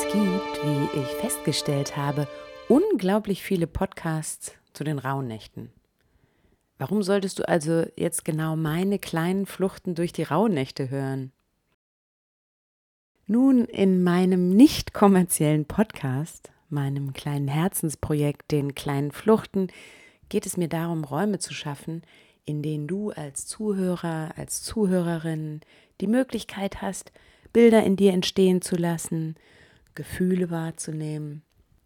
Es gibt, wie ich festgestellt habe, unglaublich viele Podcasts zu den Rauhnächten. Warum solltest du also jetzt genau meine kleinen Fluchten durch die Rauhnächte hören? Nun, in meinem nicht kommerziellen Podcast, meinem kleinen Herzensprojekt, den kleinen Fluchten, geht es mir darum, Räume zu schaffen, in denen du als Zuhörer, als Zuhörerin die Möglichkeit hast, Bilder in dir entstehen zu lassen, Gefühle wahrzunehmen,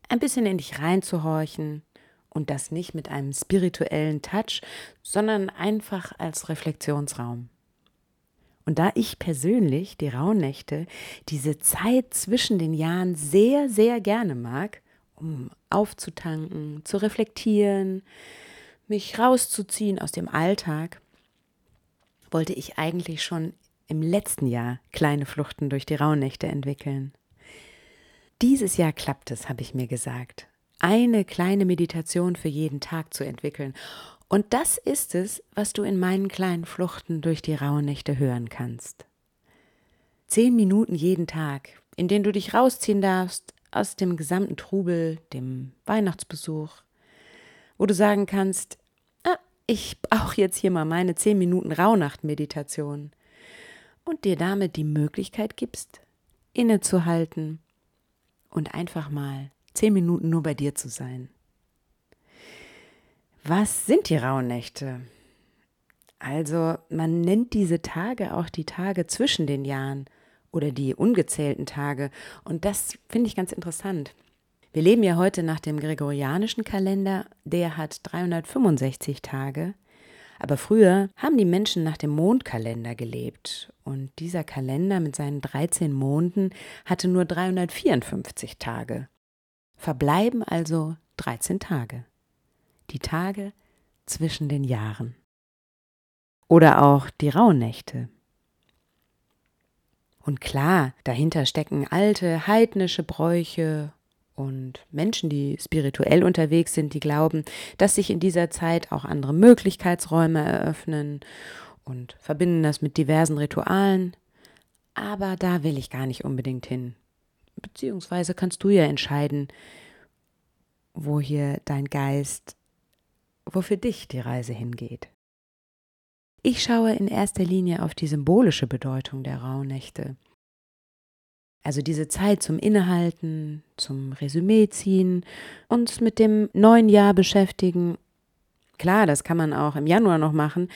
ein bisschen in dich reinzuhorchen und das nicht mit einem spirituellen Touch, sondern einfach als Reflexionsraum. Und da ich persönlich die Rauhnächte, diese Zeit zwischen den Jahren sehr, sehr gerne mag, um aufzutanken, zu reflektieren, mich rauszuziehen aus dem Alltag, wollte ich eigentlich schon im letzten Jahr kleine Fluchten durch die Rauhnächte entwickeln. Dieses Jahr klappt es, habe ich mir gesagt, eine kleine Meditation für jeden Tag zu entwickeln. Und das ist es, was du in meinen kleinen Fluchten durch die Rauhnächte hören kannst. Zehn Minuten jeden Tag, in denen du dich rausziehen darfst aus dem gesamten Trubel, dem Weihnachtsbesuch, wo du sagen kannst, ah, ich brauche jetzt hier mal meine zehn Minuten Rauhnacht-Meditation und dir damit die Möglichkeit gibst, innezuhalten und einfach mal zehn Minuten nur bei dir zu sein. Was sind die Rauhnächte? Also man nennt diese Tage auch die Tage zwischen den Jahren oder die ungezählten Tage. Und das finde ich ganz interessant. Wir leben ja heute nach dem gregorianischen Kalender, der hat 365 Tage. Aber früher haben die Menschen nach dem Mondkalender gelebt und dieser Kalender mit seinen 13 Monden hatte nur 354 Tage. Verbleiben also 13 Tage. Die Tage zwischen den Jahren. Oder auch die Rauhnächte. Und klar, dahinter stecken alte heidnische Bräuche und Menschen, die spirituell unterwegs sind, die glauben, dass sich in dieser Zeit auch andere Möglichkeitsräume eröffnen und verbinden das mit diversen Ritualen. Aber da will ich gar nicht unbedingt hin. Beziehungsweise kannst du ja entscheiden, wo hier dein Geist, wo für dich die Reise hingeht. Ich schaue in erster Linie auf die symbolische Bedeutung der Rauhnächte also diese Zeit zum Innehalten, zum Resümee ziehen, uns mit dem neuen Jahr beschäftigen. Klar, das kann man auch im Januar noch machen,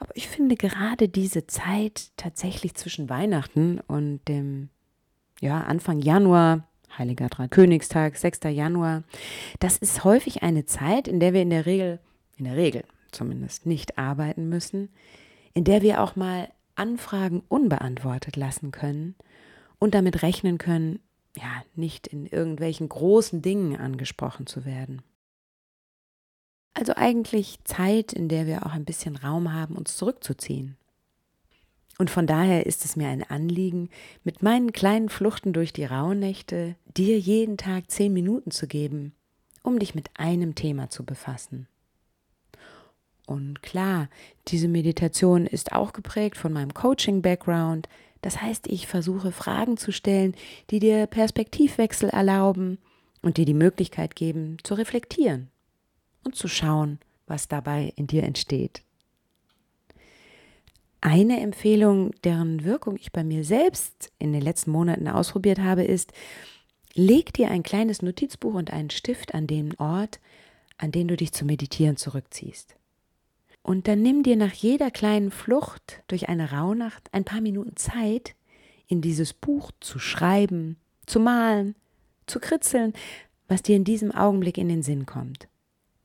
aber ich finde gerade diese Zeit tatsächlich zwischen Weihnachten und dem ja, Anfang Januar, Heiliger Dreikönigstag, 6. Januar, das ist häufig eine Zeit, in der wir in der Regel, in der Regel zumindest nicht arbeiten müssen, in der wir auch mal Anfragen unbeantwortet lassen können und damit rechnen können, ja, nicht in irgendwelchen großen Dingen angesprochen zu werden. Also eigentlich Zeit, in der wir auch ein bisschen Raum haben, uns zurückzuziehen. Und von daher ist es mir ein Anliegen, mit meinen kleinen Fluchten durch die Rauhnächte dir jeden Tag zehn Minuten zu geben, um dich mit einem Thema zu befassen. Und klar, diese Meditation ist auch geprägt von meinem Coaching-Background, das heißt, ich versuche Fragen zu stellen, die dir Perspektivwechsel erlauben und dir die Möglichkeit geben, zu reflektieren und zu schauen, was dabei in dir entsteht. Eine Empfehlung, deren Wirkung ich bei mir selbst in den letzten Monaten ausprobiert habe, ist, leg dir ein kleines Notizbuch und einen Stift an den Ort, an den du dich zum Meditieren zurückziehst. Und dann nimm dir nach jeder kleinen Flucht durch eine Rauhnacht ein paar Minuten Zeit, in dieses Buch zu schreiben, zu malen, zu kritzeln, was dir in diesem Augenblick in den Sinn kommt.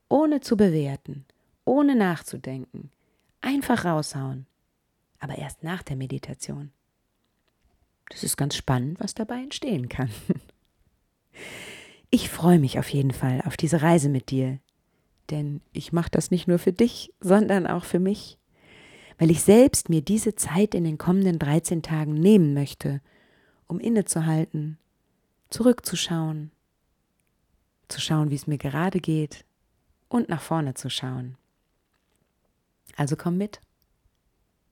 Ohne zu bewerten, ohne nachzudenken. Einfach raushauen. Aber erst nach der Meditation. Das ist ganz spannend, was dabei entstehen kann. Ich freue mich auf jeden Fall auf diese Reise mit dir, denn ich mache das nicht nur für dich, sondern auch für mich, weil ich selbst mir diese Zeit in den kommenden 13 Tagen nehmen möchte, um innezuhalten, zurückzuschauen, zu schauen, wie es mir gerade geht und nach vorne zu schauen. Also komm mit.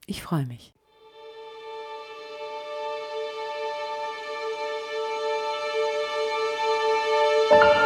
Ich freue mich. you